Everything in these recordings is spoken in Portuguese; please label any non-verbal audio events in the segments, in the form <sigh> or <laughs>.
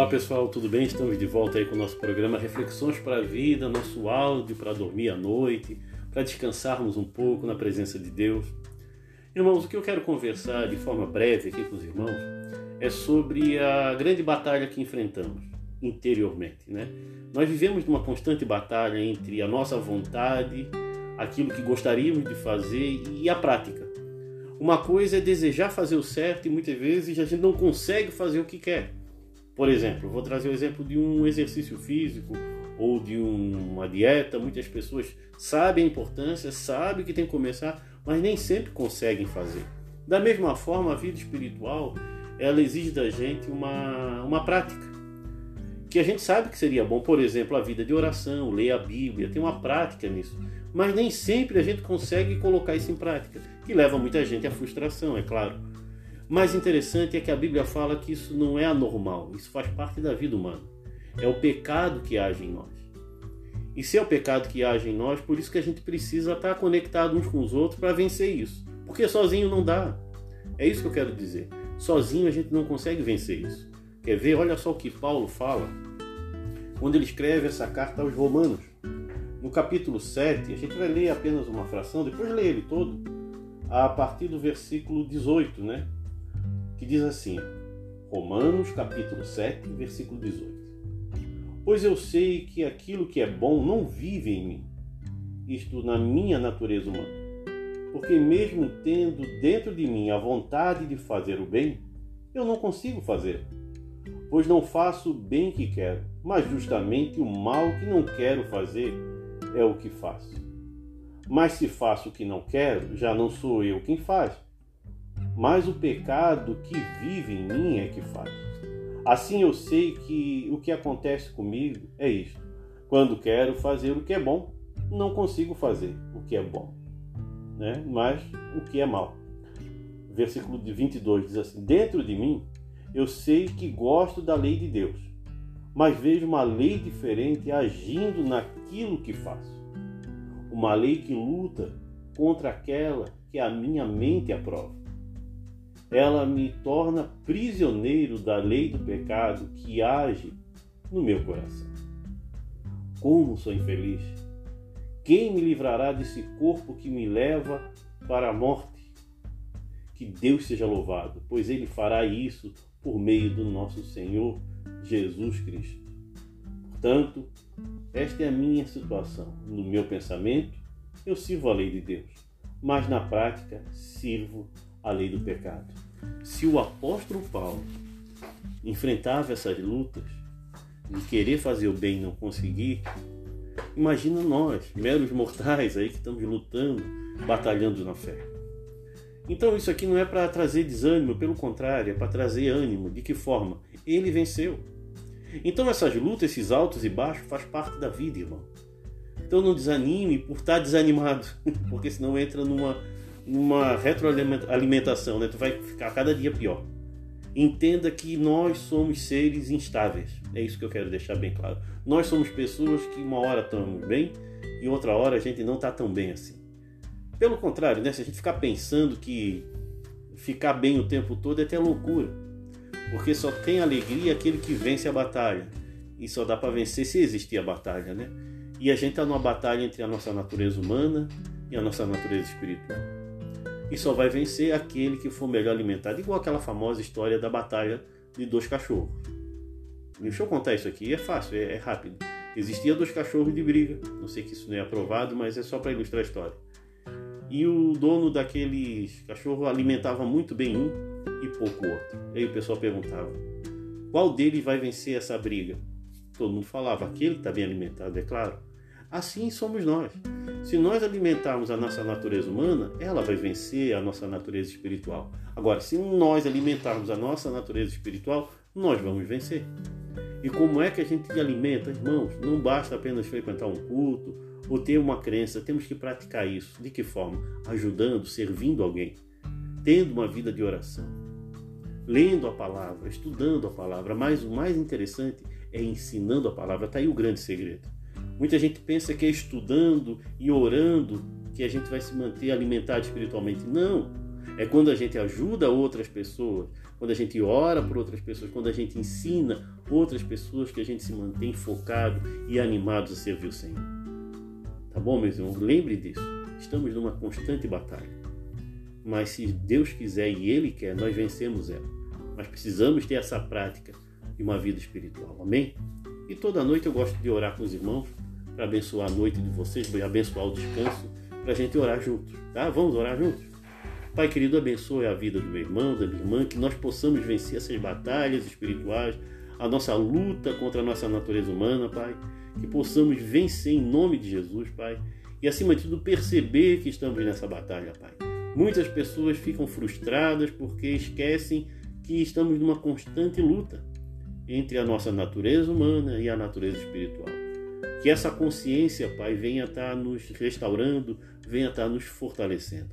Olá pessoal, tudo bem? Estamos de volta aí com o nosso programa Reflexões para a Vida, nosso áudio para dormir à noite, para descansarmos um pouco na presença de Deus. Irmãos, o que eu quero conversar de forma breve aqui com os irmãos é sobre a grande batalha que enfrentamos interiormente, né? Nós vivemos numa constante batalha entre a nossa vontade, aquilo que gostaríamos de fazer e a prática. Uma coisa é desejar fazer o certo e muitas vezes a gente não consegue fazer o que quer. Por exemplo, vou trazer o exemplo de um exercício físico ou de uma dieta. Muitas pessoas sabem a importância, sabem que tem que começar, mas nem sempre conseguem fazer. Da mesma forma, a vida espiritual ela exige da gente uma, uma prática que a gente sabe que seria bom, por exemplo, a vida de oração, ler a Bíblia, tem uma prática nisso. Mas nem sempre a gente consegue colocar isso em prática, que leva muita gente à frustração, é claro. Mais interessante é que a Bíblia fala que isso não é anormal, isso faz parte da vida humana. É o pecado que age em nós. E se é o pecado que age em nós, por isso que a gente precisa estar conectado uns com os outros para vencer isso. Porque sozinho não dá. É isso que eu quero dizer. Sozinho a gente não consegue vencer isso. Quer ver? Olha só o que Paulo fala quando ele escreve essa carta aos Romanos. No capítulo 7, a gente vai ler apenas uma fração, depois lê ele todo, a partir do versículo 18, né? Que diz assim, Romanos capítulo 7, versículo 18. Pois eu sei que aquilo que é bom não vive em mim, isto na minha natureza humana. Porque mesmo tendo dentro de mim a vontade de fazer o bem, eu não consigo fazer. Pois não faço o bem que quero, mas justamente o mal que não quero fazer é o que faço. Mas se faço o que não quero, já não sou eu quem faz, mas o pecado que vive em mim é que faz. Assim eu sei que o que acontece comigo é isto. Quando quero fazer o que é bom, não consigo fazer o que é bom, né? mas o que é mal. Versículo 22 diz assim: Dentro de mim eu sei que gosto da lei de Deus, mas vejo uma lei diferente agindo naquilo que faço. Uma lei que luta contra aquela que a minha mente aprova ela me torna prisioneiro da lei do pecado que age no meu coração. Como sou infeliz! Quem me livrará desse corpo que me leva para a morte? Que Deus seja louvado, pois Ele fará isso por meio do nosso Senhor Jesus Cristo. Portanto, esta é a minha situação. No meu pensamento, eu sirvo a lei de Deus, mas na prática, sirvo a lei do pecado. Se o apóstolo Paulo enfrentava essas lutas de querer fazer o bem e não conseguir, imagina nós, meros mortais aí que estamos lutando, batalhando na fé. Então isso aqui não é para trazer desânimo, pelo contrário, é para trazer ânimo. De que forma? Ele venceu. Então essas lutas, esses altos e baixos, faz parte da vida, irmão. Então não desanime por estar desanimado, <laughs> porque senão entra numa uma retroalimentação, né? Tu vai ficar cada dia pior. Entenda que nós somos seres instáveis. É isso que eu quero deixar bem claro. Nós somos pessoas que uma hora estamos bem e outra hora a gente não está tão bem assim. Pelo contrário, né? se a gente ficar pensando que ficar bem o tempo todo é até loucura. Porque só tem alegria aquele que vence a batalha. E só dá para vencer se existir a batalha, né? E a gente está numa batalha entre a nossa natureza humana e a nossa natureza espiritual e só vai vencer aquele que for melhor alimentado, igual aquela famosa história da batalha de dois cachorros. Deixa eu contar isso aqui, é fácil, é, é rápido. Existia dois cachorros de briga, não sei que isso não é aprovado, mas é só para ilustrar a história. E o dono daqueles cachorros alimentava muito bem um e pouco o outro. Aí o pessoal perguntava: qual deles vai vencer essa briga? Todo mundo falava: aquele que está bem alimentado, é claro. Assim somos nós. Se nós alimentarmos a nossa natureza humana, ela vai vencer a nossa natureza espiritual. Agora, se nós alimentarmos a nossa natureza espiritual, nós vamos vencer. E como é que a gente alimenta, irmãos? Não basta apenas frequentar um culto ou ter uma crença, temos que praticar isso. De que forma? Ajudando, servindo alguém, tendo uma vida de oração, lendo a palavra, estudando a palavra. Mas o mais interessante é ensinando a palavra. Está aí o grande segredo. Muita gente pensa que é estudando e orando que a gente vai se manter alimentado espiritualmente. Não. É quando a gente ajuda outras pessoas, quando a gente ora por outras pessoas, quando a gente ensina outras pessoas que a gente se mantém focado e animado a servir o Senhor. Tá bom, meus irmãos? Lembre disso. Estamos numa constante batalha. Mas se Deus quiser e Ele quer, nós vencemos ela. Mas precisamos ter essa prática de uma vida espiritual. Amém? E toda noite eu gosto de orar com os irmãos para abençoar a noite de vocês, abençoar o descanso, para a gente orar juntos. Tá? Vamos orar juntos? Pai querido, abençoe a vida do meu irmão, da minha irmã, que nós possamos vencer essas batalhas espirituais, a nossa luta contra a nossa natureza humana, Pai. Que possamos vencer em nome de Jesus, Pai. E acima de tudo, perceber que estamos nessa batalha, Pai. Muitas pessoas ficam frustradas porque esquecem que estamos numa constante luta entre a nossa natureza humana e a natureza espiritual. Que essa consciência, Pai, venha estar nos restaurando, venha estar nos fortalecendo.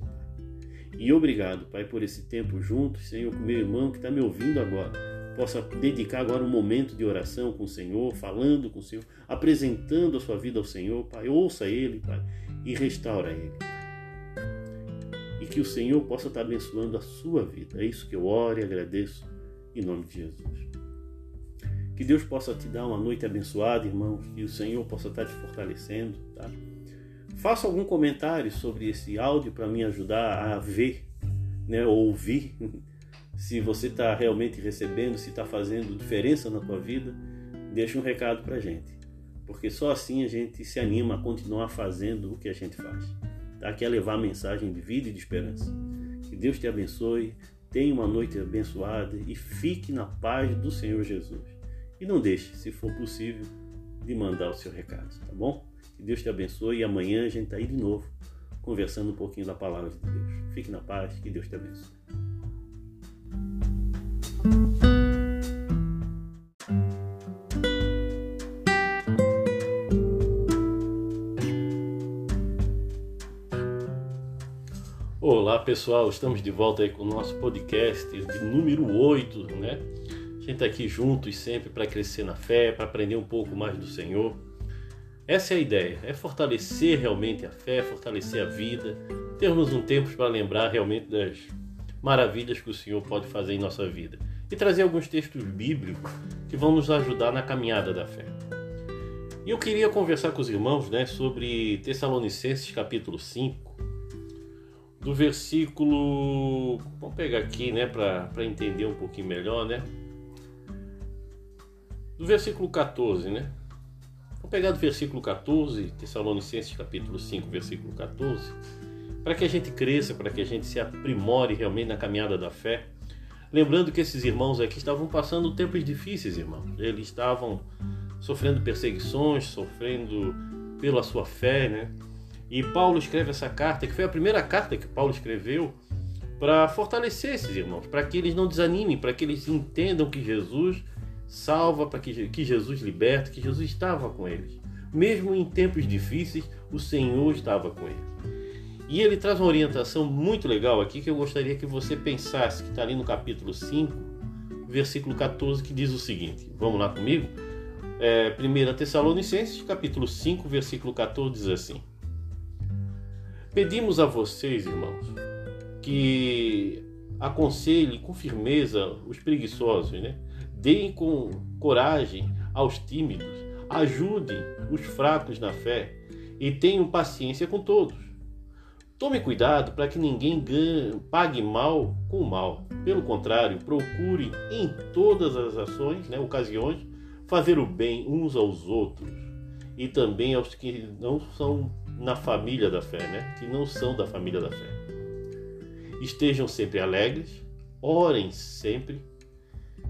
E obrigado, Pai, por esse tempo juntos, Senhor, com meu irmão que está me ouvindo agora. Possa dedicar agora um momento de oração com o Senhor, falando com o Senhor, apresentando a sua vida ao Senhor, Pai. Ouça Ele, Pai, e restaura Ele. E que o Senhor possa estar abençoando a sua vida. É isso que eu oro e agradeço em nome de Jesus. Que Deus possa te dar uma noite abençoada, irmãos, que o Senhor possa estar te fortalecendo, tá? Faça algum comentário sobre esse áudio para me ajudar a ver, né, ou ouvir, <laughs> se você está realmente recebendo, se está fazendo diferença na tua vida. Deixa um recado para gente, porque só assim a gente se anima a continuar fazendo o que a gente faz. Tá? Que é levar a mensagem de vida e de esperança. Que Deus te abençoe, tenha uma noite abençoada e fique na paz do Senhor Jesus. E não deixe, se for possível, de mandar o seu recado, tá bom? Que Deus te abençoe e amanhã a gente está aí de novo conversando um pouquinho da palavra de Deus. Fique na paz, que Deus te abençoe. Olá pessoal, estamos de volta aí com o nosso podcast de número 8, né? Gente está aqui juntos sempre para crescer na fé, para aprender um pouco mais do Senhor. Essa é a ideia, é fortalecer realmente a fé, fortalecer a vida, termos um tempo para lembrar realmente das maravilhas que o Senhor pode fazer em nossa vida e trazer alguns textos bíblicos que vão nos ajudar na caminhada da fé. E eu queria conversar com os irmãos né, sobre Tessalonicenses capítulo 5, do versículo. Vamos pegar aqui né, para entender um pouquinho melhor, né? Do versículo 14, né? Vou pegar do versículo 14, Tessalonicenses capítulo 5, versículo 14, para que a gente cresça, para que a gente se aprimore realmente na caminhada da fé. Lembrando que esses irmãos aqui estavam passando tempos difíceis, irmãos. Eles estavam sofrendo perseguições, sofrendo pela sua fé, né? E Paulo escreve essa carta, que foi a primeira carta que Paulo escreveu para fortalecer esses irmãos, para que eles não desanimem, para que eles entendam que Jesus salva, para que, que Jesus liberta, que Jesus estava com eles. Mesmo em tempos difíceis, o Senhor estava com eles. E ele traz uma orientação muito legal aqui que eu gostaria que você pensasse, que está ali no capítulo 5, versículo 14, que diz o seguinte. Vamos lá comigo? É, 1 Tessalonicenses, capítulo 5, versículo 14, diz assim. Pedimos a vocês, irmãos, que aconselhem com firmeza os preguiçosos, né? Deem com coragem aos tímidos, ajudem os fracos na fé e tenham paciência com todos. Tome cuidado para que ninguém pague mal com mal. Pelo contrário, procure em todas as ações, né, ocasiões, fazer o bem uns aos outros e também aos que não são na família da fé, né, que não são da família da fé. Estejam sempre alegres, orem sempre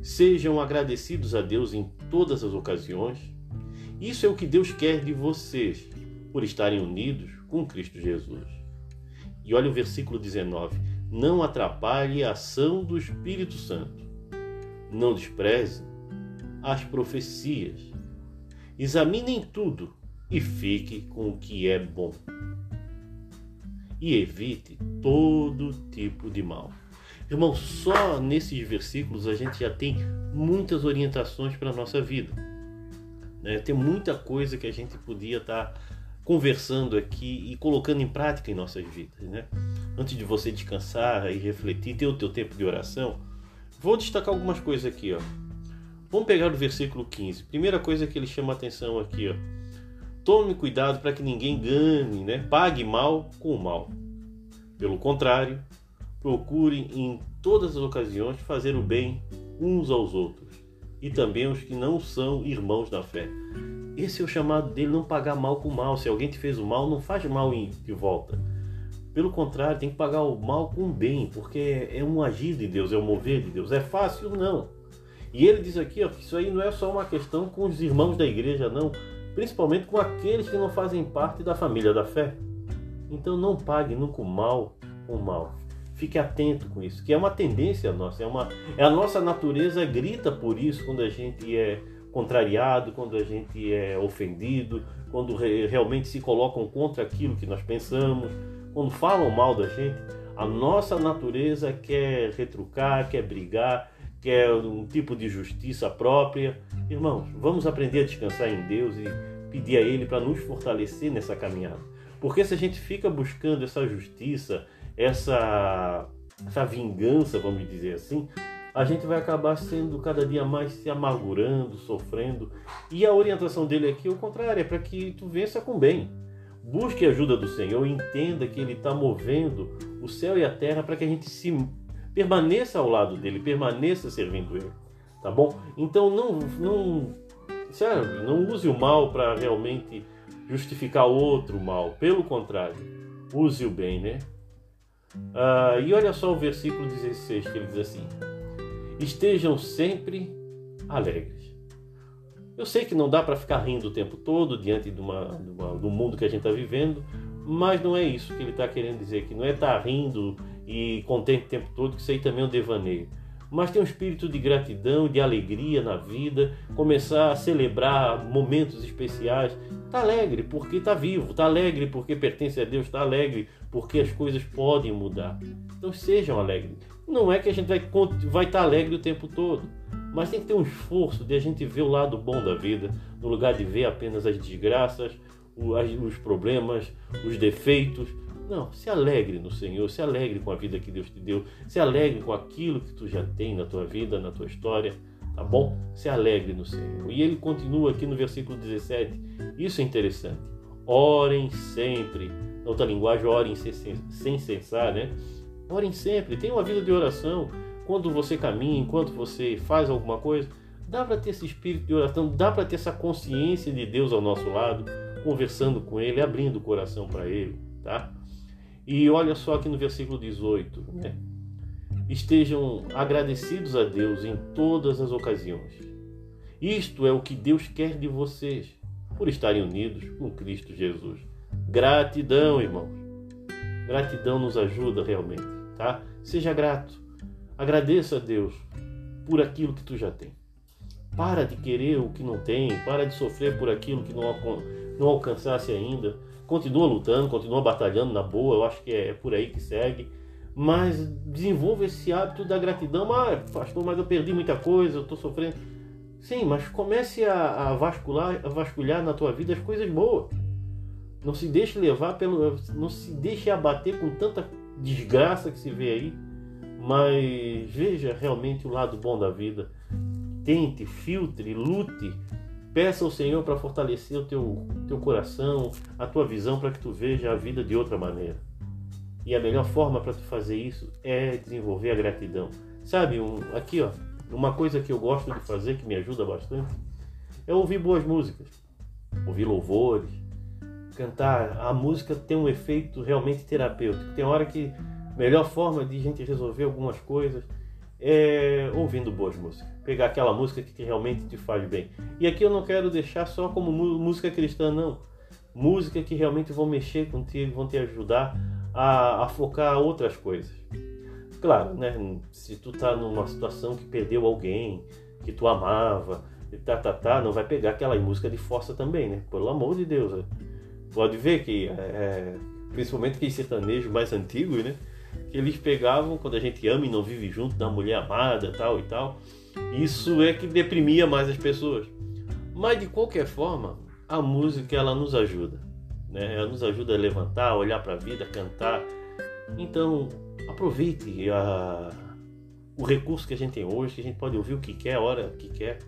Sejam agradecidos a Deus em todas as ocasiões. Isso é o que Deus quer de vocês, por estarem unidos com Cristo Jesus. E olha o versículo 19: Não atrapalhe a ação do Espírito Santo. Não despreze as profecias. Examinem tudo e fique com o que é bom. E evite todo tipo de mal. Irmão, só nesses versículos a gente já tem muitas orientações para a nossa vida. Né? Tem muita coisa que a gente podia estar tá conversando aqui e colocando em prática em nossas vidas. Né? Antes de você descansar e refletir, ter o teu tempo de oração, vou destacar algumas coisas aqui, ó. Vamos pegar o versículo 15. Primeira coisa que ele chama a atenção aqui, ó. Tome cuidado para que ninguém ganhe, né? Pague mal com mal. Pelo contrário, procure em todas as ocasiões fazer o bem uns aos outros e também aos que não são irmãos da fé. Esse é o chamado dele, não pagar mal com mal. Se alguém te fez o mal, não faz mal de volta. Pelo contrário, tem que pagar o mal com bem, porque é um agir de Deus, é um mover de Deus. É fácil? Não. E ele diz aqui ó, que isso aí não é só uma questão com os irmãos da igreja, não. Principalmente com aqueles que não fazem parte da família da fé. Então não pague nunca o mal com o mal. Fique atento com isso, que é uma tendência nossa, é, uma, é a nossa natureza grita por isso quando a gente é contrariado, quando a gente é ofendido, quando re, realmente se colocam contra aquilo que nós pensamos, quando falam mal da gente. A nossa natureza quer retrucar, quer brigar, quer um tipo de justiça própria. Irmãos, vamos aprender a descansar em Deus e pedir a Ele para nos fortalecer nessa caminhada. Porque se a gente fica buscando essa justiça, essa, essa vingança, vamos dizer assim, a gente vai acabar sendo cada dia mais se amargurando, sofrendo. E a orientação dele aqui é o contrário, é para que tu vença com bem. Busque a ajuda do Senhor, entenda que Ele está movendo o céu e a terra para que a gente se permaneça ao lado dele, permaneça servindo Ele, tá bom? Então não, não, sério, não use o mal para realmente justificar outro mal. Pelo contrário, use o bem, né? Ah, e olha só o versículo 16 que ele diz assim: Estejam sempre alegres. Eu sei que não dá para ficar rindo o tempo todo diante de uma, de uma, do mundo que a gente está vivendo, mas não é isso que ele está querendo dizer aqui. Não é estar tá rindo e contente o tempo todo, que isso aí também é um devaneio mas ter um espírito de gratidão, de alegria na vida, começar a celebrar momentos especiais. Está alegre porque está vivo, está alegre porque pertence a Deus, está alegre porque as coisas podem mudar. Então sejam alegres. Não é que a gente vai estar vai tá alegre o tempo todo, mas tem que ter um esforço de a gente ver o lado bom da vida, no lugar de ver apenas as desgraças, os problemas, os defeitos não, se alegre no Senhor, se alegre com a vida que Deus te deu, se alegre com aquilo que tu já tem na tua vida, na tua história, tá bom? Se alegre no Senhor. E ele continua aqui no versículo 17, isso é interessante. Orem sempre. Na outra linguagem, orem sem cessar, né? Orem sempre, tenha uma vida de oração. Quando você caminha, enquanto você faz alguma coisa, dá para ter esse espírito de oração, dá para ter essa consciência de Deus ao nosso lado, conversando com Ele, abrindo o coração para Ele, tá? E olha só aqui no versículo 18, né? Estejam agradecidos a Deus em todas as ocasiões. Isto é o que Deus quer de vocês, por estarem unidos com Cristo Jesus. Gratidão, irmãos. Gratidão nos ajuda realmente, tá? Seja grato. Agradeça a Deus por aquilo que tu já tem. Para de querer o que não tem, para de sofrer por aquilo que não, não alcançasse ainda continua lutando, continua batalhando na boa, eu acho que é, por aí que segue. Mas desenvolva esse hábito da gratidão. Ah, pastor, mas eu perdi muita coisa, eu estou sofrendo. Sim, mas comece a, a, vascular, a vasculhar na tua vida as coisas boas. Não se deixe levar pelo. Não se deixe abater com tanta desgraça que se vê aí. Mas veja realmente o lado bom da vida. Tente, filtre, lute Peça ao Senhor para fortalecer o teu, teu coração, a tua visão, para que tu veja a vida de outra maneira. E a melhor forma para tu fazer isso é desenvolver a gratidão. Sabe, um, aqui ó, uma coisa que eu gosto de fazer, que me ajuda bastante, é ouvir boas músicas, ouvir louvores, cantar. A música tem um efeito realmente terapêutico. Tem hora que a melhor forma de gente resolver algumas coisas é, ouvindo boas músicas. Pegar aquela música que realmente te faz bem. E aqui eu não quero deixar só como música cristã, não. Música que realmente vão mexer contigo, vão te ajudar a, a focar outras coisas. Claro, né? Se tu tá numa situação que perdeu alguém que tu amava, tá, tá, tá, não vai pegar aquela música de força também, né? Pelo amor de Deus. Né? Pode ver que, é, principalmente que sertanejo mais antigos, né? Que eles pegavam quando a gente ama e não vive junto da mulher amada, tal e tal. Isso é que deprimia mais as pessoas. Mas de qualquer forma, a música ela nos ajuda, né? Ela nos ajuda a levantar, olhar para a vida, cantar. Então, aproveite a o recurso que a gente tem hoje, que a gente pode ouvir o que quer, a hora que quer.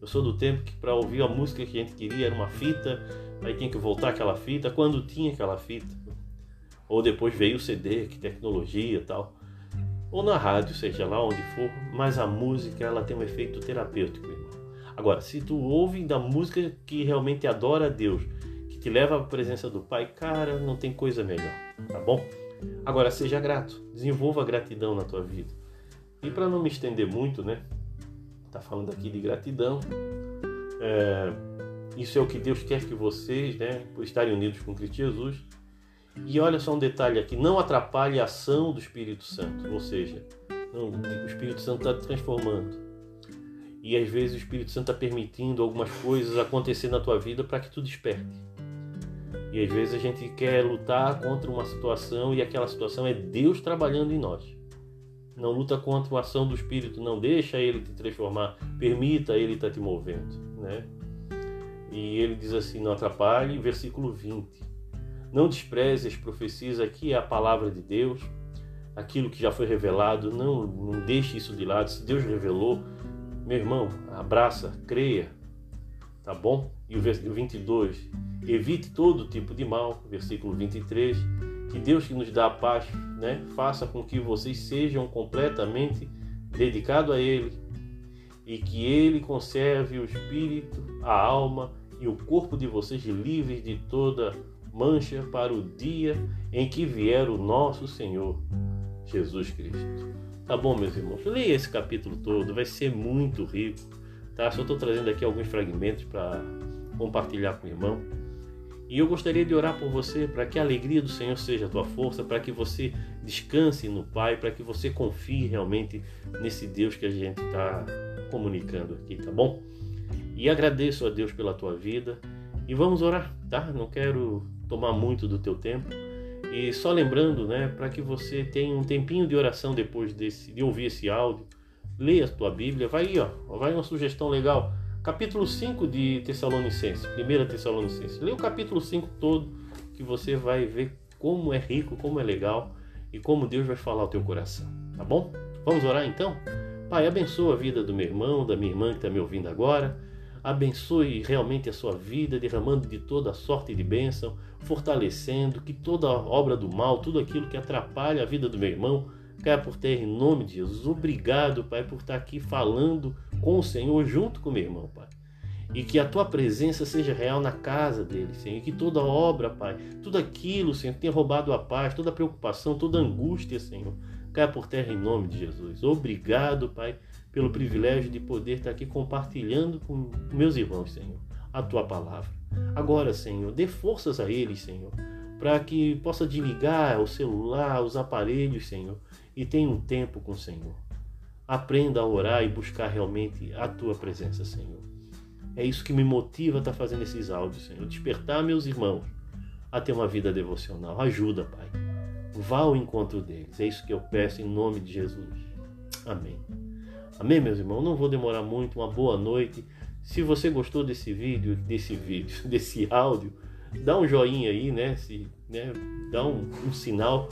Eu sou do tempo que para ouvir a música que a gente queria era uma fita, aí tinha que voltar aquela fita, quando tinha aquela fita. Ou depois veio o CD, que tecnologia e tal. Ou na rádio, seja lá onde for, mas a música ela tem um efeito terapêutico, irmão. Agora, se tu ouve da música que realmente adora a Deus, que te leva à presença do Pai, cara, não tem coisa melhor, tá bom? Agora, seja grato, desenvolva a gratidão na tua vida. E para não me estender muito, né? Tá falando aqui de gratidão. É, isso é o que Deus quer que vocês, né, por estarem unidos com Cristo Jesus. E olha só um detalhe aqui: não atrapalhe a ação do Espírito Santo, ou seja, não, o Espírito Santo está transformando. E às vezes o Espírito Santo está permitindo algumas coisas acontecer na tua vida para que tu desperte. E às vezes a gente quer lutar contra uma situação e aquela situação é Deus trabalhando em nós. Não luta contra a ação do Espírito, não deixa ele te transformar, permita ele estar tá te movendo, né? E ele diz assim, não atrapalhe, versículo 20. Não despreze as profecias, aqui é a palavra de Deus, aquilo que já foi revelado, não, não deixe isso de lado. Se Deus revelou, meu irmão, abraça, creia, tá bom? E o versículo 22, evite todo tipo de mal, versículo 23, que Deus que nos dá a paz, né, faça com que vocês sejam completamente dedicados a Ele e que Ele conserve o espírito, a alma e o corpo de vocês livres de toda mancha para o dia em que vier o nosso Senhor Jesus Cristo. Tá bom, meus irmãos? Leia esse capítulo todo, vai ser muito rico. Tá? Só estou trazendo aqui alguns fragmentos para compartilhar com o irmão. E eu gostaria de orar por você para que a alegria do Senhor seja a tua força, para que você descanse no Pai, para que você confie realmente nesse Deus que a gente está comunicando aqui, tá bom? E agradeço a Deus pela tua vida e vamos orar, tá? Não quero tomar muito do teu tempo. E só lembrando, né, para que você tenha um tempinho de oração depois desse, de ouvir esse áudio, leia a tua Bíblia, vai aí, ó, vai uma sugestão legal. Capítulo 5 de Tessalonicenses, 1 Tessalonicenses. Leia o capítulo 5 todo, que você vai ver como é rico, como é legal e como Deus vai falar ao teu coração, tá bom? Vamos orar então? Pai, abençoa a vida do meu irmão, da minha irmã que está me ouvindo agora abençoe realmente a sua vida, derramando de toda sorte de bênção, fortalecendo que toda obra do mal, tudo aquilo que atrapalha a vida do meu irmão, caia por terra em nome de Jesus. Obrigado, Pai, por estar aqui falando com o Senhor junto com meu irmão, Pai. E que a tua presença seja real na casa dele, Senhor. E que toda obra, Pai, tudo aquilo, Senhor, que tenha roubado a paz, toda a preocupação, toda a angústia, Senhor, caia por terra em nome de Jesus. Obrigado, Pai, pelo privilégio de poder estar aqui compartilhando com meus irmãos, Senhor, a tua palavra. Agora, Senhor, dê forças a eles, Senhor, para que possa desligar o celular, os aparelhos, Senhor, e tenha um tempo com o Senhor. Aprenda a orar e buscar realmente a tua presença, Senhor. É isso que me motiva a estar fazendo esses áudios, Senhor. Despertar meus irmãos a ter uma vida devocional. Ajuda, Pai. Vá ao encontro deles. É isso que eu peço em nome de Jesus. Amém. Amém, meus irmãos? Não vou demorar muito. Uma boa noite. Se você gostou desse vídeo, desse vídeo, <laughs> desse áudio, dá um joinha aí, né? Se, né? Dá um, um sinal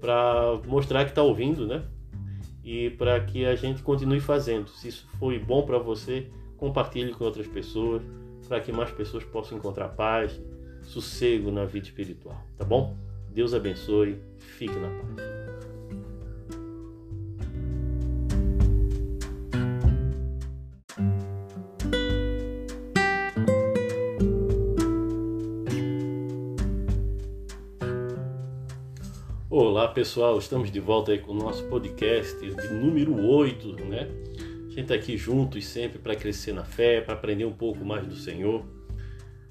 para mostrar que está ouvindo, né? E para que a gente continue fazendo. Se isso foi bom para você, compartilhe com outras pessoas, para que mais pessoas possam encontrar paz, sossego na vida espiritual, tá bom? Deus abençoe, fique na paz. Pessoal, estamos de volta aí com o nosso podcast de número 8, né? A gente está aqui juntos sempre para crescer na fé, para aprender um pouco mais do Senhor.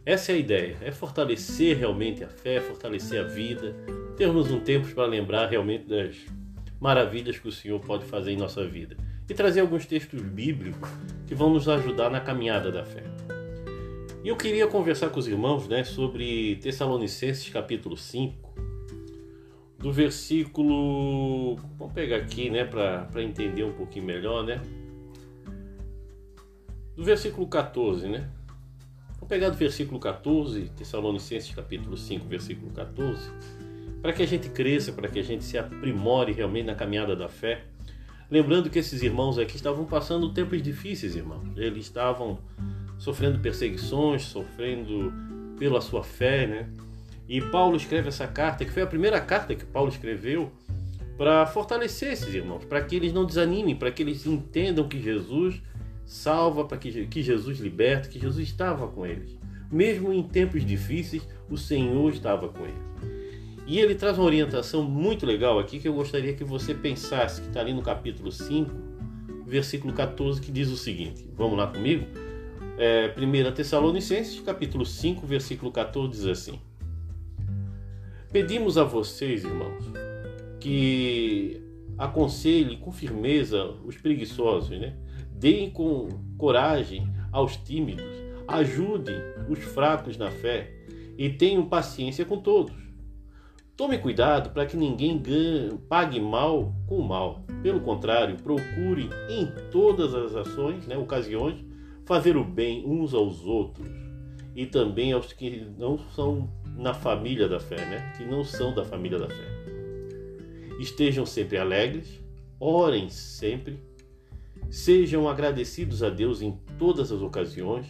Essa é a ideia, é fortalecer realmente a fé, fortalecer a vida, termos um tempo para lembrar realmente das maravilhas que o Senhor pode fazer em nossa vida e trazer alguns textos bíblicos que vão nos ajudar na caminhada da fé. E eu queria conversar com os irmãos né, sobre Tessalonicenses capítulo 5, do versículo. Vamos pegar aqui, né, para entender um pouquinho melhor, né? Do versículo 14, né? Vamos pegar do versículo 14, Tessalonicenses capítulo 5, versículo 14, para que a gente cresça, para que a gente se aprimore realmente na caminhada da fé. Lembrando que esses irmãos aqui estavam passando tempos difíceis, irmãos. Eles estavam sofrendo perseguições, sofrendo pela sua fé, né? E Paulo escreve essa carta, que foi a primeira carta que Paulo escreveu para fortalecer esses irmãos, para que eles não desanimem, para que eles entendam que Jesus salva, para que, que Jesus liberta, que Jesus estava com eles. Mesmo em tempos difíceis, o Senhor estava com eles. E ele traz uma orientação muito legal aqui que eu gostaria que você pensasse, que está ali no capítulo 5, versículo 14, que diz o seguinte. Vamos lá comigo? É, 1 Tessalonicenses, capítulo 5, versículo 14, diz assim: Pedimos a vocês, irmãos, que aconselhem com firmeza os preguiçosos, né? deem com coragem aos tímidos, ajudem os fracos na fé e tenham paciência com todos. Tome cuidado para que ninguém pague mal com mal. Pelo contrário, procure em todas as ações, né, ocasiões, fazer o bem uns aos outros e também aos que não são na família da fé, né, que não são da família da fé. Estejam sempre alegres, orem sempre, sejam agradecidos a Deus em todas as ocasiões.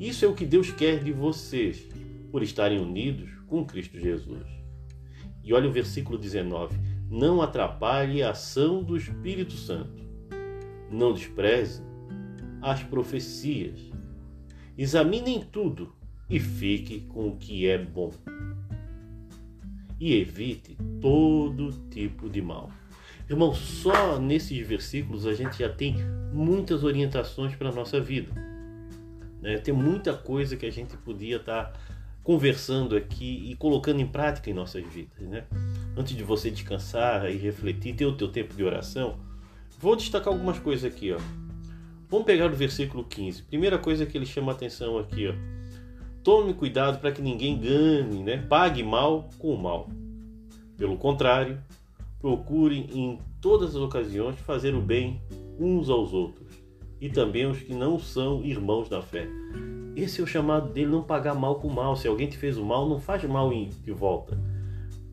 Isso é o que Deus quer de vocês, por estarem unidos com Cristo Jesus. E olha o versículo 19: Não atrapalhe a ação do Espírito Santo. Não despreze as profecias. Examinem tudo e fique com o que é bom. E evite todo tipo de mal. Irmão, só nesses versículos a gente já tem muitas orientações para a nossa vida. Né? Tem muita coisa que a gente podia estar tá conversando aqui e colocando em prática em nossas vidas, né? Antes de você descansar e refletir, ter o teu tempo de oração, vou destacar algumas coisas aqui, ó. Vamos pegar o versículo 15. Primeira coisa que ele chama atenção aqui, ó. Tome cuidado para que ninguém ganhe, né? Pague mal com mal. Pelo contrário, procure em todas as ocasiões fazer o bem uns aos outros e também aos que não são irmãos da fé. Esse é o chamado dele, não pagar mal com mal. Se alguém te fez o mal, não faz mal de volta.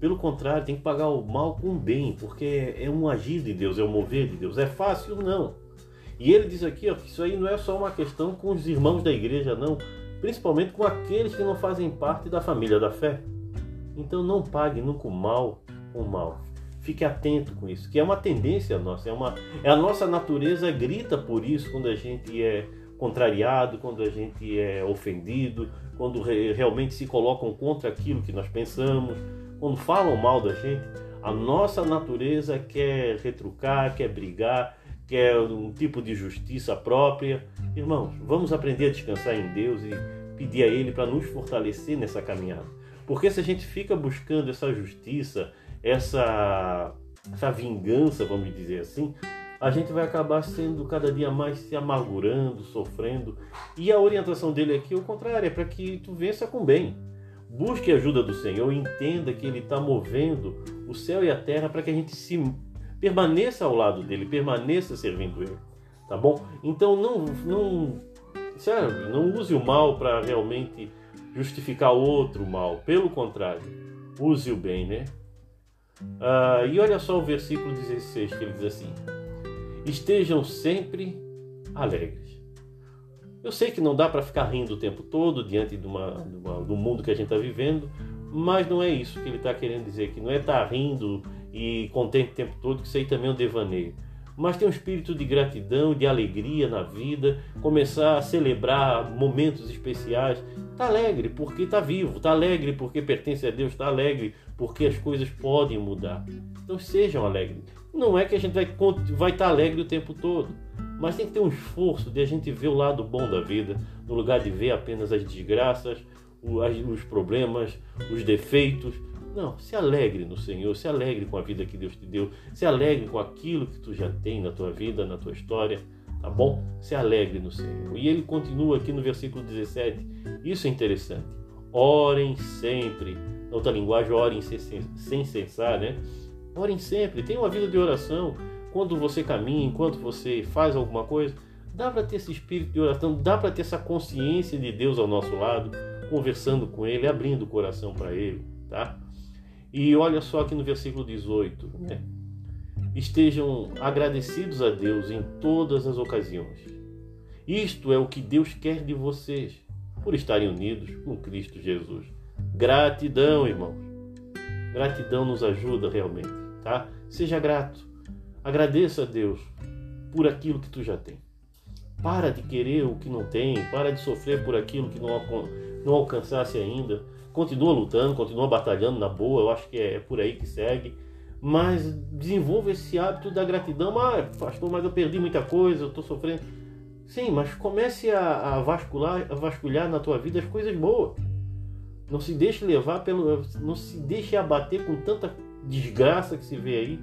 Pelo contrário, tem que pagar o mal com o bem, porque é um agir de Deus, é um mover de Deus. É fácil? Não. E ele diz aqui ó, que isso aí não é só uma questão com os irmãos da igreja, não. Principalmente com aqueles que não fazem parte da família da fé. Então não pague nunca o mal com o mal. Fique atento com isso, que é uma tendência nossa, é, uma, é a nossa natureza grita por isso quando a gente é contrariado, quando a gente é ofendido, quando realmente se colocam contra aquilo que nós pensamos, quando falam mal da gente, a nossa natureza quer retrucar, quer brigar, quer um tipo de justiça própria. Irmãos, vamos aprender a descansar em Deus e pedir a Ele para nos fortalecer nessa caminhada. Porque se a gente fica buscando essa justiça, essa, essa vingança, vamos dizer assim, a gente vai acabar sendo cada dia mais se amargurando, sofrendo. E a orientação dele aqui é o contrário, é para que tu vença com bem. Busque a ajuda do Senhor, entenda que Ele está movendo o céu e a terra para que a gente se permaneça ao lado dele, permaneça servindo Ele, tá bom? Então não, não, sério, não use o mal para realmente justificar outro mal. Pelo contrário, use o bem, né? Ah, e olha só o versículo 16 que ele diz assim: estejam sempre alegres. Eu sei que não dá para ficar rindo o tempo todo diante de uma, de uma, do mundo que a gente está vivendo, mas não é isso que ele está querendo dizer, que não é estar tá rindo e contente o tempo todo, que isso aí também é um devaneio. Mas ter um espírito de gratidão, de alegria na vida, começar a celebrar momentos especiais. Está alegre porque está vivo, está alegre porque pertence a Deus, está alegre porque as coisas podem mudar. Então sejam alegres. Não é que a gente vai vai estar alegre o tempo todo, mas tem que ter um esforço de a gente ver o lado bom da vida, no lugar de ver apenas as desgraças, os problemas, os defeitos. Não, se alegre no Senhor, se alegre com a vida que Deus te deu, se alegre com aquilo que tu já tem na tua vida, na tua história, tá bom? Se alegre no Senhor. E ele continua aqui no versículo 17. Isso é interessante. Orem sempre. Na outra linguagem, orem sem cessar, né? Orem sempre, tenha uma vida de oração. Quando você caminha, enquanto você faz alguma coisa, dá para ter esse espírito de oração, dá para ter essa consciência de Deus ao nosso lado, conversando com Ele, abrindo o coração para Ele, tá? E olha só aqui no versículo 18, né? estejam agradecidos a Deus em todas as ocasiões. Isto é o que Deus quer de vocês, por estarem unidos com Cristo Jesus. Gratidão, irmãos. Gratidão nos ajuda realmente, tá? Seja grato. Agradeça a Deus por aquilo que tu já tem. Para de querer o que não tem, para de sofrer por aquilo que não, não alcançasse ainda. Continua lutando, continua batalhando na boa, eu acho que é, é por aí que segue. Mas desenvolva esse hábito da gratidão. Ah, pastor, mas eu perdi muita coisa, eu estou sofrendo. Sim, mas comece a, a, vascular, a vasculhar na tua vida as coisas boas. Não se deixe levar pelo. Não se deixe abater com tanta desgraça que se vê aí.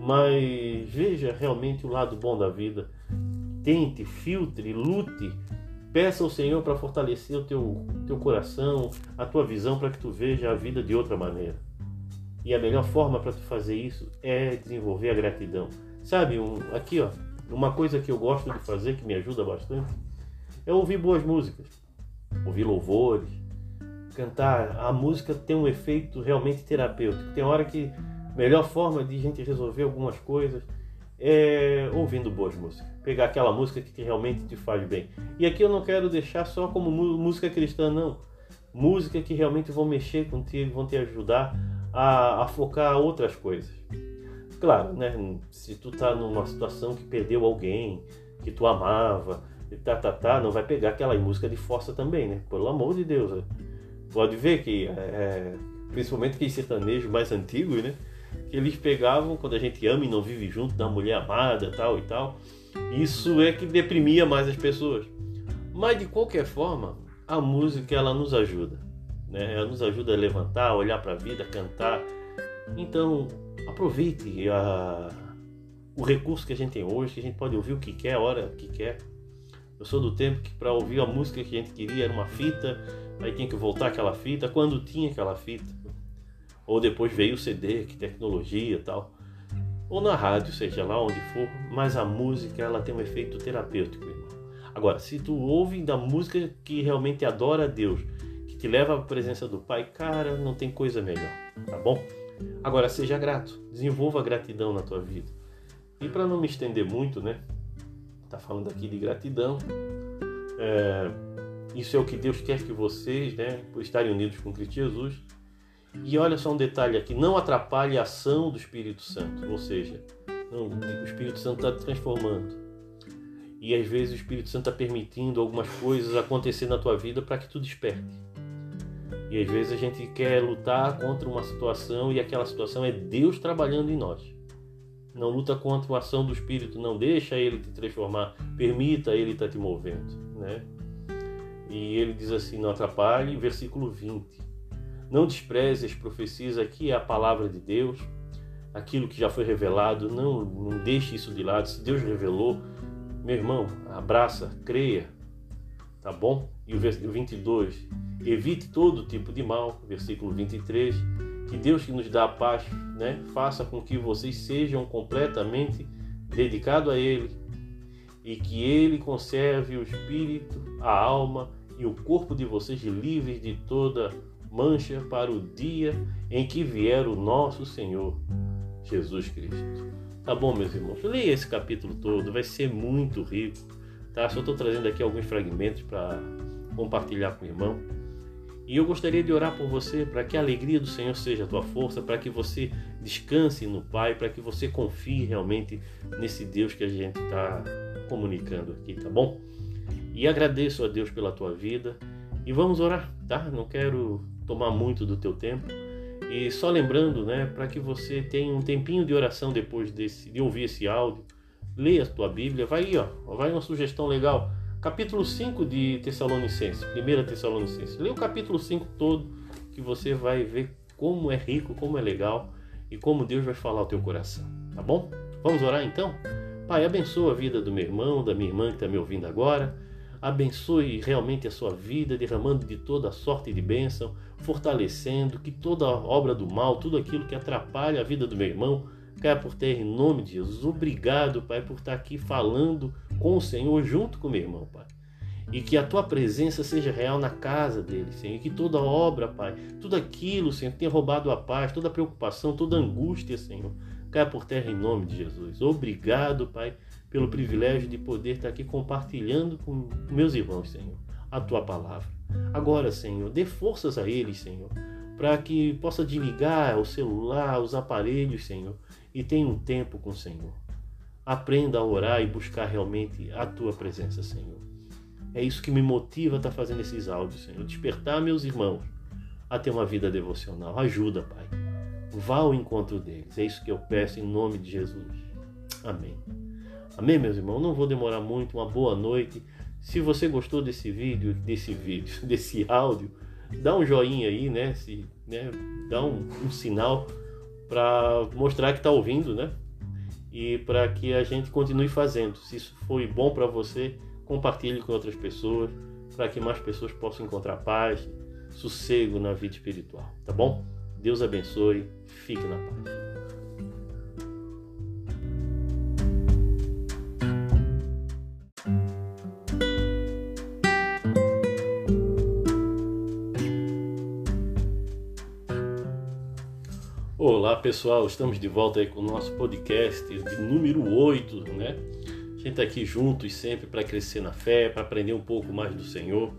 Mas veja realmente o lado bom da vida tente, filtre, lute, peça ao Senhor para fortalecer o teu, teu coração, a tua visão, para que tu veja a vida de outra maneira. E a melhor forma para tu fazer isso é desenvolver a gratidão. Sabe, um, aqui ó, uma coisa que eu gosto de fazer, que me ajuda bastante, é ouvir boas músicas, ouvir louvores, cantar. A música tem um efeito realmente terapêutico. Tem hora que a melhor forma de a gente resolver algumas coisas é, ouvindo boas músicas. Pegar aquela música que realmente te faz bem. E aqui eu não quero deixar só como música cristã, não. Música que realmente vão mexer contigo, vão te ajudar a, a focar outras coisas. Claro, né? Se tu tá numa situação que perdeu alguém que tu amava, e tá, tá, tá, não vai pegar aquela música de força também, né? Pelo amor de Deus. Né? Pode ver que, é, principalmente aqueles sertanejos mais antigos, né? que eles pegavam quando a gente ama e não vive junto da mulher amada, tal e tal. Isso é que deprimia mais as pessoas. Mas de qualquer forma, a música ela nos ajuda, né? Ela nos ajuda a levantar, olhar para a vida, cantar. Então, aproveite a... o recurso que a gente tem hoje, que a gente pode ouvir o que quer, a hora que quer. Eu sou do tempo que para ouvir a música que a gente queria era uma fita, aí tinha que voltar aquela fita, quando tinha aquela fita ou depois veio o CD, que tecnologia e tal, ou na rádio, seja lá onde for, mas a música ela tem um efeito terapêutico, irmão. Agora, se tu ouve da música que realmente adora a Deus, que te leva à presença do Pai, cara, não tem coisa melhor, tá bom? Agora, seja grato, desenvolva a gratidão na tua vida. E para não me estender muito, né? Tá falando aqui de gratidão. É, isso é o que Deus quer que vocês, né, por estarem unidos com Cristo Jesus, e olha só um detalhe aqui: não atrapalhe a ação do Espírito Santo, ou seja, não, o Espírito Santo está transformando. E às vezes o Espírito Santo está permitindo algumas coisas acontecer na tua vida para que tu desperte. E às vezes a gente quer lutar contra uma situação e aquela situação é Deus trabalhando em nós. Não luta contra a ação do Espírito, não deixa ele te transformar, permita ele estar tá te movendo, né? E ele diz assim, não atrapalhe, versículo 20. Não despreze as profecias, aqui é a palavra de Deus, aquilo que já foi revelado, não, não deixe isso de lado. Se Deus revelou, meu irmão, abraça, creia, tá bom? E o versículo 22, evite todo tipo de mal, versículo 23, que Deus que nos dá a paz, né, faça com que vocês sejam completamente dedicados a Ele e que Ele conserve o espírito, a alma e o corpo de vocês livres de toda mancha para o dia em que vier o nosso Senhor Jesus Cristo. Tá bom, meus irmãos? Leia esse capítulo todo, vai ser muito rico. Tá? Só estou trazendo aqui alguns fragmentos para compartilhar com o irmão. E eu gostaria de orar por você para que a alegria do Senhor seja a tua força, para que você descanse no Pai, para que você confie realmente nesse Deus que a gente está comunicando aqui, tá bom? E agradeço a Deus pela tua vida e vamos orar, tá? Não quero tomar muito do teu tempo. E só lembrando, né, para que você tenha um tempinho de oração depois desse, de ouvir esse áudio, leia a tua Bíblia, vai aí, ó, vai uma sugestão legal. Capítulo 5 de Tessalonicenses, 1 Tessalonicenses. Leia o capítulo 5 todo, que você vai ver como é rico, como é legal e como Deus vai falar ao teu coração, tá bom? Vamos orar então? Pai, abençoa a vida do meu irmão, da minha irmã que está me ouvindo agora abençoe realmente a sua vida, derramando de toda sorte de bênção, fortalecendo que toda obra do mal, tudo aquilo que atrapalha a vida do meu irmão, caia por terra em nome de Jesus. Obrigado, Pai, por estar aqui falando com o Senhor junto com meu irmão, Pai. E que a tua presença seja real na casa dele, Senhor. E que toda obra, Pai, tudo aquilo, Senhor, que tenha roubado a paz, toda a preocupação, toda a angústia, Senhor, caia por terra em nome de Jesus. Obrigado, Pai, pelo privilégio de poder estar aqui compartilhando com meus irmãos, Senhor, a tua palavra. Agora, Senhor, dê forças a eles, Senhor, para que possa desligar o celular, os aparelhos, Senhor, e tenha um tempo com o Senhor. Aprenda a orar e buscar realmente a tua presença, Senhor. É isso que me motiva a estar fazendo esses áudios, Senhor. Despertar meus irmãos a ter uma vida devocional. Ajuda, Pai. Vá ao encontro deles. É isso que eu peço em nome de Jesus. Amém. Amém, meus irmãos. Não vou demorar muito. Uma boa noite. Se você gostou desse vídeo, desse vídeo, <laughs> desse áudio, dá um joinha aí, né? Se, né? Dá um, um sinal para mostrar que está ouvindo, né? E para que a gente continue fazendo. Se isso foi bom para você, compartilhe com outras pessoas, para que mais pessoas possam encontrar paz, sossego na vida espiritual, tá bom? Deus abençoe, fique na paz. Pessoal, estamos de volta aí com o nosso podcast de número 8, né? A gente está aqui juntos sempre para crescer na fé, para aprender um pouco mais do Senhor.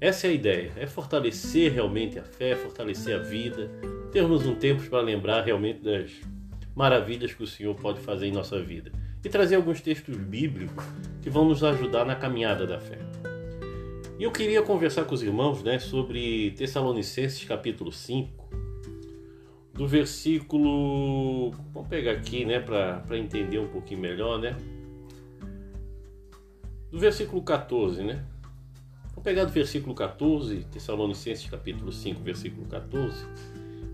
Essa é a ideia, é fortalecer realmente a fé, fortalecer a vida, termos um tempo para lembrar realmente das maravilhas que o Senhor pode fazer em nossa vida e trazer alguns textos bíblicos que vão nos ajudar na caminhada da fé. E eu queria conversar com os irmãos né, sobre Tessalonicenses capítulo 5, do versículo. Vamos pegar aqui né, para entender um pouquinho melhor, né? Do versículo 14, né? Vamos pegar do versículo 14, Tessalonicenses capítulo 5, versículo 14,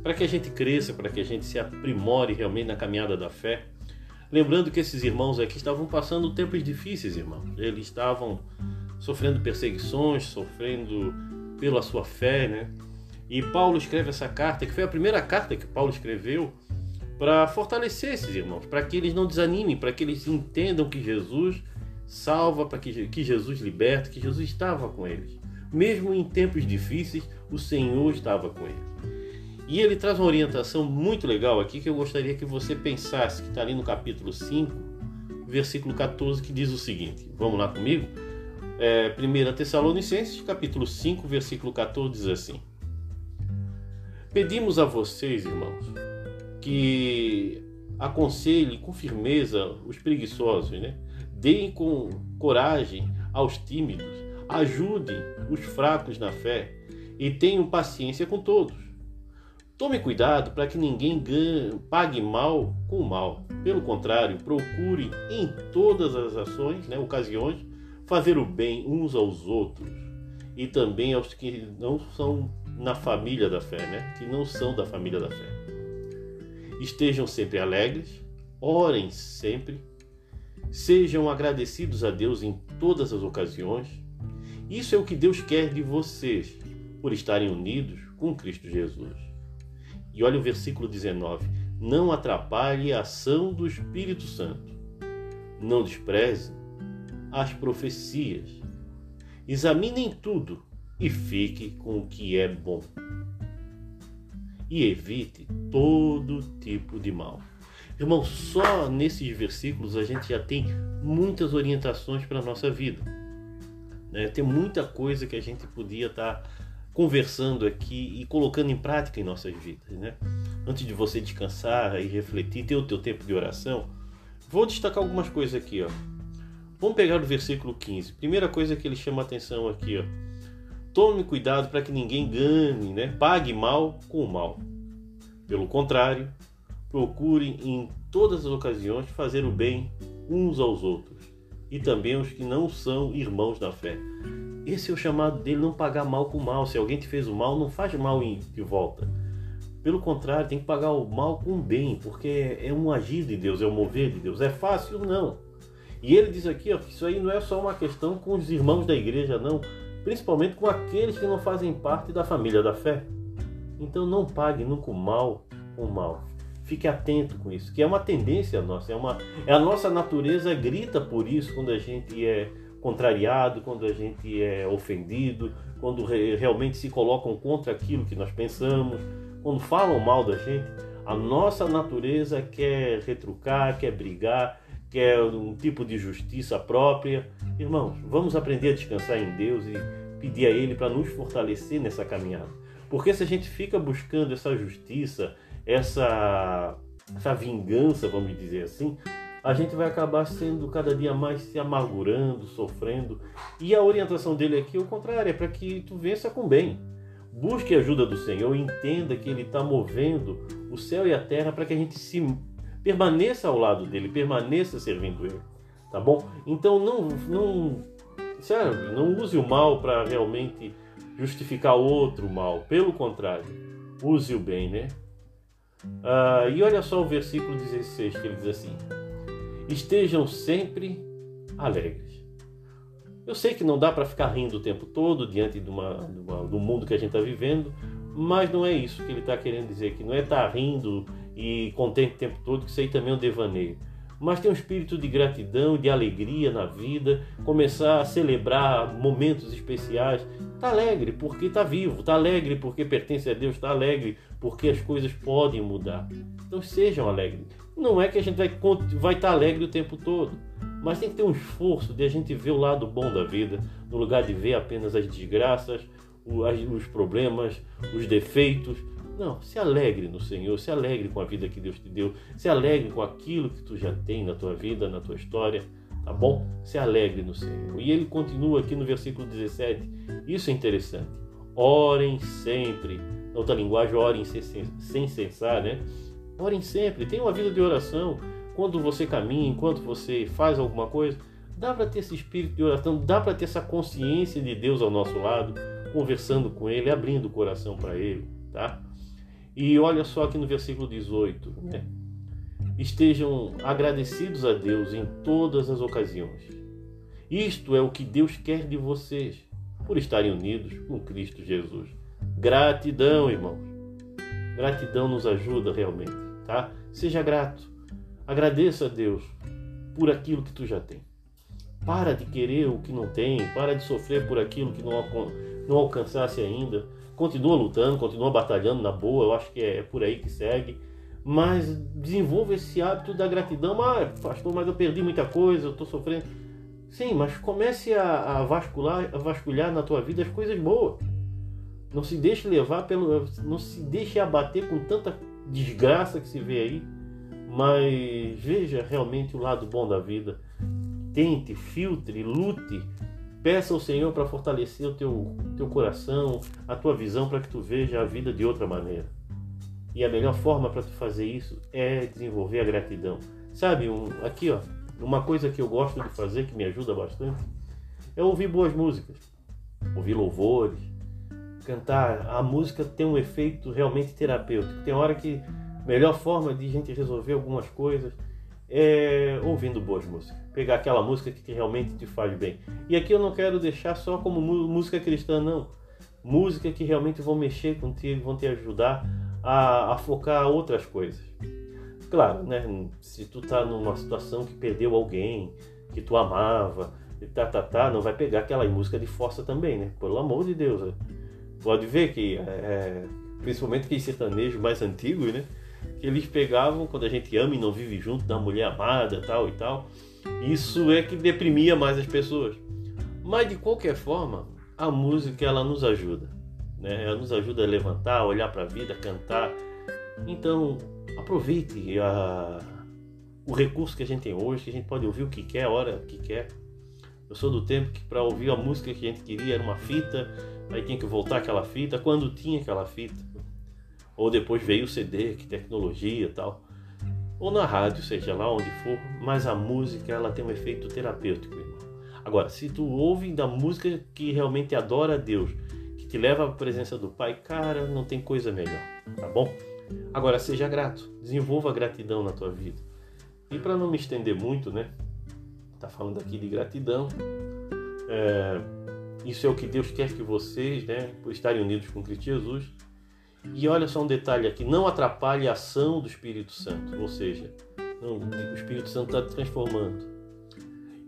para que a gente cresça, para que a gente se aprimore realmente na caminhada da fé. Lembrando que esses irmãos aqui estavam passando tempos difíceis, irmãos. Eles estavam sofrendo perseguições, sofrendo pela sua fé, né? E Paulo escreve essa carta, que foi a primeira carta que Paulo escreveu, para fortalecer esses irmãos, para que eles não desanimem, para que eles entendam que Jesus salva, para que, que Jesus liberta, que Jesus estava com eles. Mesmo em tempos difíceis, o Senhor estava com eles. E ele traz uma orientação muito legal aqui que eu gostaria que você pensasse, que está ali no capítulo 5, versículo 14, que diz o seguinte: vamos lá comigo? É, 1 Tessalonicenses, capítulo 5, versículo 14, diz assim: Pedimos a vocês, irmãos, que aconselhem com firmeza os preguiçosos, né? Deem com coragem aos tímidos, ajudem os fracos na fé e tenham paciência com todos. Tome cuidado para que ninguém pague mal com mal. Pelo contrário, procure em todas as ações, né, ocasiões, fazer o bem uns aos outros e também aos que não são na família da fé, né, que não são da família da fé. Estejam sempre alegres, orem sempre, Sejam agradecidos a Deus em todas as ocasiões. Isso é o que Deus quer de vocês, por estarem unidos com Cristo Jesus. E olha o versículo 19: Não atrapalhe a ação do Espírito Santo. Não despreze as profecias. Examinem tudo e fique com o que é bom. E evite todo tipo de mal. Irmão, só nesses versículos a gente já tem muitas orientações para a nossa vida. Né? Tem muita coisa que a gente podia estar tá conversando aqui e colocando em prática em nossas vidas. Né? Antes de você descansar e refletir, ter o teu tempo de oração, vou destacar algumas coisas aqui. Ó. Vamos pegar o versículo 15. Primeira coisa que ele chama atenção aqui. Ó. Tome cuidado para que ninguém ganhe, né? pague mal com mal. Pelo contrário, procurem em todas as ocasiões fazer o bem uns aos outros e também aos que não são irmãos da fé. Esse é o chamado dele, não pagar mal com mal. Se alguém te fez o mal, não faz mal de volta. Pelo contrário, tem que pagar o mal com o bem, porque é um agir de Deus, é um mover de Deus. É fácil? Não. E ele diz aqui ó, que isso aí não é só uma questão com os irmãos da igreja, não. Principalmente com aqueles que não fazem parte da família da fé. Então não pague nunca o mal com o mal. Fique atento com isso, que é uma tendência nossa, é, uma, é a nossa natureza grita por isso quando a gente é contrariado, quando a gente é ofendido, quando re, realmente se colocam contra aquilo que nós pensamos, quando falam mal da gente. A nossa natureza quer retrucar, quer brigar, quer um tipo de justiça própria. Irmãos, vamos aprender a descansar em Deus e pedir a Ele para nos fortalecer nessa caminhada. Porque se a gente fica buscando essa justiça, essa, essa vingança, vamos dizer assim, a gente vai acabar sendo cada dia mais se amargurando, sofrendo. E a orientação dele aqui é o contrário, é para que tu vença com bem. Busque a ajuda do Senhor, entenda que Ele está movendo o céu e a terra para que a gente se permaneça ao lado dele, permaneça servindo Ele, tá bom? Então não, não, sério, não use o mal para realmente justificar outro mal. Pelo contrário, use o bem, né? Ah, e olha só o versículo 16 que ele diz assim: Estejam sempre alegres. Eu sei que não dá para ficar rindo o tempo todo diante de uma, de uma, do mundo que a gente está vivendo, mas não é isso que ele está querendo dizer, que não é estar tá rindo e contente o tempo todo, que isso aí também é um devaneio mas ter um espírito de gratidão, de alegria na vida, começar a celebrar momentos especiais. Está alegre porque está vivo, está alegre porque pertence a Deus, está alegre porque as coisas podem mudar. Então sejam alegres. Não é que a gente vai estar vai tá alegre o tempo todo, mas tem que ter um esforço de a gente ver o lado bom da vida, no lugar de ver apenas as desgraças, os problemas, os defeitos. Não, se alegre no Senhor, se alegre com a vida que Deus te deu, se alegre com aquilo que tu já tem na tua vida, na tua história, tá bom? Se alegre no Senhor. E ele continua aqui no versículo 17. Isso é interessante. Orem sempre. Outra linguagem, orem sem cessar, né? Orem sempre. Tenha uma vida de oração. Quando você caminha, enquanto você faz alguma coisa, dá para ter esse espírito de oração, dá para ter essa consciência de Deus ao nosso lado, conversando com Ele, abrindo o coração para Ele, tá? E olha só aqui no versículo 18: né? estejam agradecidos a Deus em todas as ocasiões. Isto é o que Deus quer de vocês, por estarem unidos com Cristo Jesus. Gratidão, irmãos. Gratidão nos ajuda realmente, tá? Seja grato. Agradeça a Deus por aquilo que tu já tem. Para de querer o que não tem, para de sofrer por aquilo que não, não alcançasse ainda continua lutando, continua batalhando na boa, eu acho que é, é por aí que segue. Mas desenvolva esse hábito da gratidão. Ah, pastor, mas eu perdi muita coisa, eu estou sofrendo. Sim, mas comece a, a, vascular, a vasculhar na tua vida as coisas boas. Não se deixe levar pelo. Não se deixe abater com tanta desgraça que se vê aí. Mas veja realmente o lado bom da vida. Tente, filtre, lute Peça ao Senhor para fortalecer o teu, teu coração, a tua visão, para que tu veja a vida de outra maneira. E a melhor forma para tu fazer isso é desenvolver a gratidão. Sabe, um, aqui ó, uma coisa que eu gosto de fazer, que me ajuda bastante, é ouvir boas músicas, ouvir louvores, cantar. A música tem um efeito realmente terapêutico. Tem hora que a melhor forma de gente resolver algumas coisas é, ouvindo boas músicas. Pegar aquela música que realmente te faz bem. E aqui eu não quero deixar só como música cristã, não. Música que realmente vão mexer contigo, vão te ajudar a, a focar outras coisas. Claro, né? Se tu tá numa situação que perdeu alguém que tu amava, e tá, tá, tá, não vai pegar aquela música de força também, né? Pelo amor de Deus. Né? Pode ver que, é, é principalmente aqueles sertanejos mais antigos, né? Eles pegavam quando a gente ama e não vive junto da mulher amada, tal e tal. Isso é que deprimia mais as pessoas. Mas de qualquer forma, a música ela nos ajuda, né? Ela nos ajuda a levantar, olhar para a vida, cantar. Então, aproveite a, o recurso que a gente tem hoje, que a gente pode ouvir o que quer, a hora que quer. Eu sou do tempo que para ouvir a música que a gente queria era uma fita, aí tinha que voltar aquela fita, quando tinha aquela fita ou depois veio o CD, que tecnologia e tal, ou na rádio, seja lá onde for, mas a música ela tem um efeito terapêutico, irmão. Agora, se tu ouve da música que realmente adora a Deus, que te leva à presença do Pai, cara, não tem coisa melhor, tá bom? Agora, seja grato, desenvolva a gratidão na tua vida. E para não me estender muito, né? Tá falando aqui de gratidão. É, isso é o que Deus quer que vocês, né, por estarem unidos com Cristo Jesus, e olha só um detalhe aqui: não atrapalhe a ação do Espírito Santo, ou seja, não, o Espírito Santo está te transformando.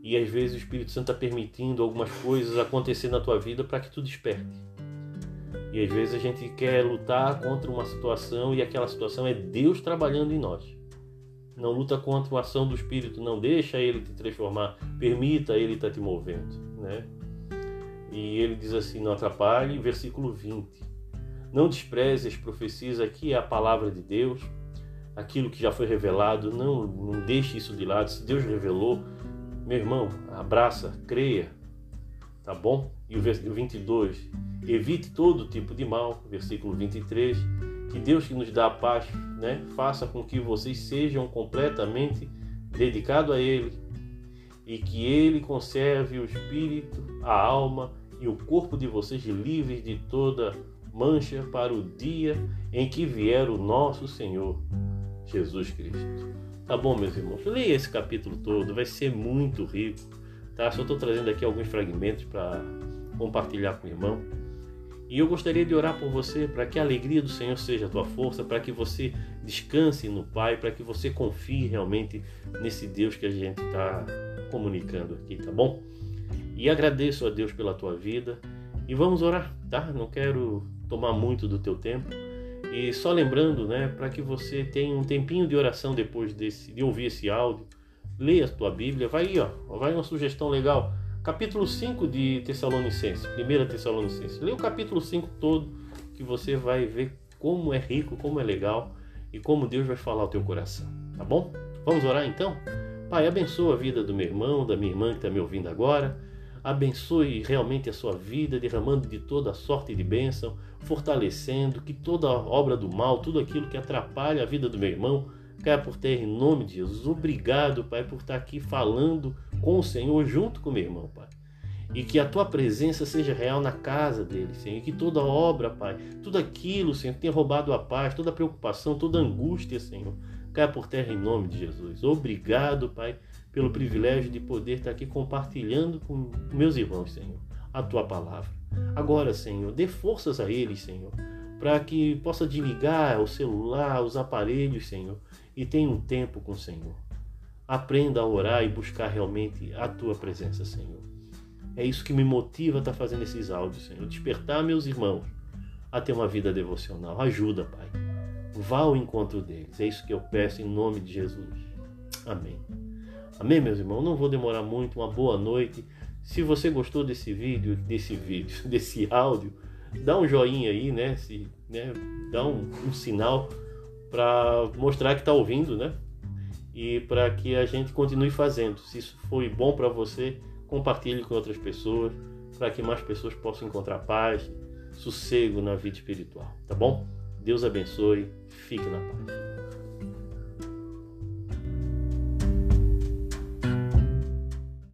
E às vezes o Espírito Santo está permitindo algumas coisas acontecer na tua vida para que tu desperte. E às vezes a gente quer lutar contra uma situação e aquela situação é Deus trabalhando em nós. Não luta contra a ação do Espírito, não deixa ele te transformar, permita ele estar tá te movendo, né? E ele diz assim, não atrapalhe, versículo 20. Não despreze as profecias, aqui é a palavra de Deus, aquilo que já foi revelado, não, não deixe isso de lado. Se Deus revelou, meu irmão, abraça, creia, tá bom? E o versículo 22, evite todo tipo de mal, versículo 23, que Deus que nos dá a paz, né, faça com que vocês sejam completamente dedicados a Ele e que Ele conserve o espírito, a alma e o corpo de vocês livres de toda mancha para o dia em que vier o nosso Senhor Jesus Cristo. Tá bom, meus irmãos? Leia esse capítulo todo, vai ser muito rico. Tá? Só estou trazendo aqui alguns fragmentos para compartilhar com o irmão. E eu gostaria de orar por você para que a alegria do Senhor seja a tua força, para que você descanse no Pai, para que você confie realmente nesse Deus que a gente está comunicando aqui, tá bom? E agradeço a Deus pela tua vida e vamos orar, tá? Não quero tomar muito do teu tempo. E só lembrando, né, para que você tenha um tempinho de oração depois desse, de ouvir esse áudio, leia a tua Bíblia, vai aí, ó, vai uma sugestão legal. Capítulo 5 de Tessalonicenses, 1 Tessalonicenses. Leia o capítulo 5 todo, que você vai ver como é rico, como é legal e como Deus vai falar ao teu coração, tá bom? Vamos orar então? Pai, abençoa a vida do meu irmão, da minha irmã que está me ouvindo agora abençoe realmente a sua vida, derramando de toda a sorte de bênção, fortalecendo que toda obra do mal, tudo aquilo que atrapalha a vida do meu irmão, caia por terra em nome de Jesus. Obrigado, Pai, por estar aqui falando com o Senhor junto com meu irmão, Pai. E que a tua presença seja real na casa dele, Senhor. E que toda obra, Pai, tudo aquilo, Senhor, que tenha roubado a paz, toda a preocupação, toda a angústia, Senhor, caia por terra em nome de Jesus. Obrigado, Pai pelo privilégio de poder estar aqui compartilhando com meus irmãos, Senhor, a tua palavra. Agora, Senhor, dê forças a eles, Senhor, para que possa desligar o celular, os aparelhos, Senhor, e tenha um tempo com o Senhor. Aprenda a orar e buscar realmente a tua presença, Senhor. É isso que me motiva a estar fazendo esses áudios, Senhor. Despertar meus irmãos a ter uma vida devocional. Ajuda, Pai. Vá ao encontro deles. É isso que eu peço em nome de Jesus. Amém. Amém, meus irmãos? Não vou demorar muito. Uma boa noite. Se você gostou desse vídeo, desse vídeo, <laughs> desse áudio, dá um joinha aí, né? Se, né? Dá um, um sinal para mostrar que está ouvindo, né? E para que a gente continue fazendo. Se isso foi bom para você, compartilhe com outras pessoas, para que mais pessoas possam encontrar paz, sossego na vida espiritual, tá bom? Deus abençoe, fique na paz.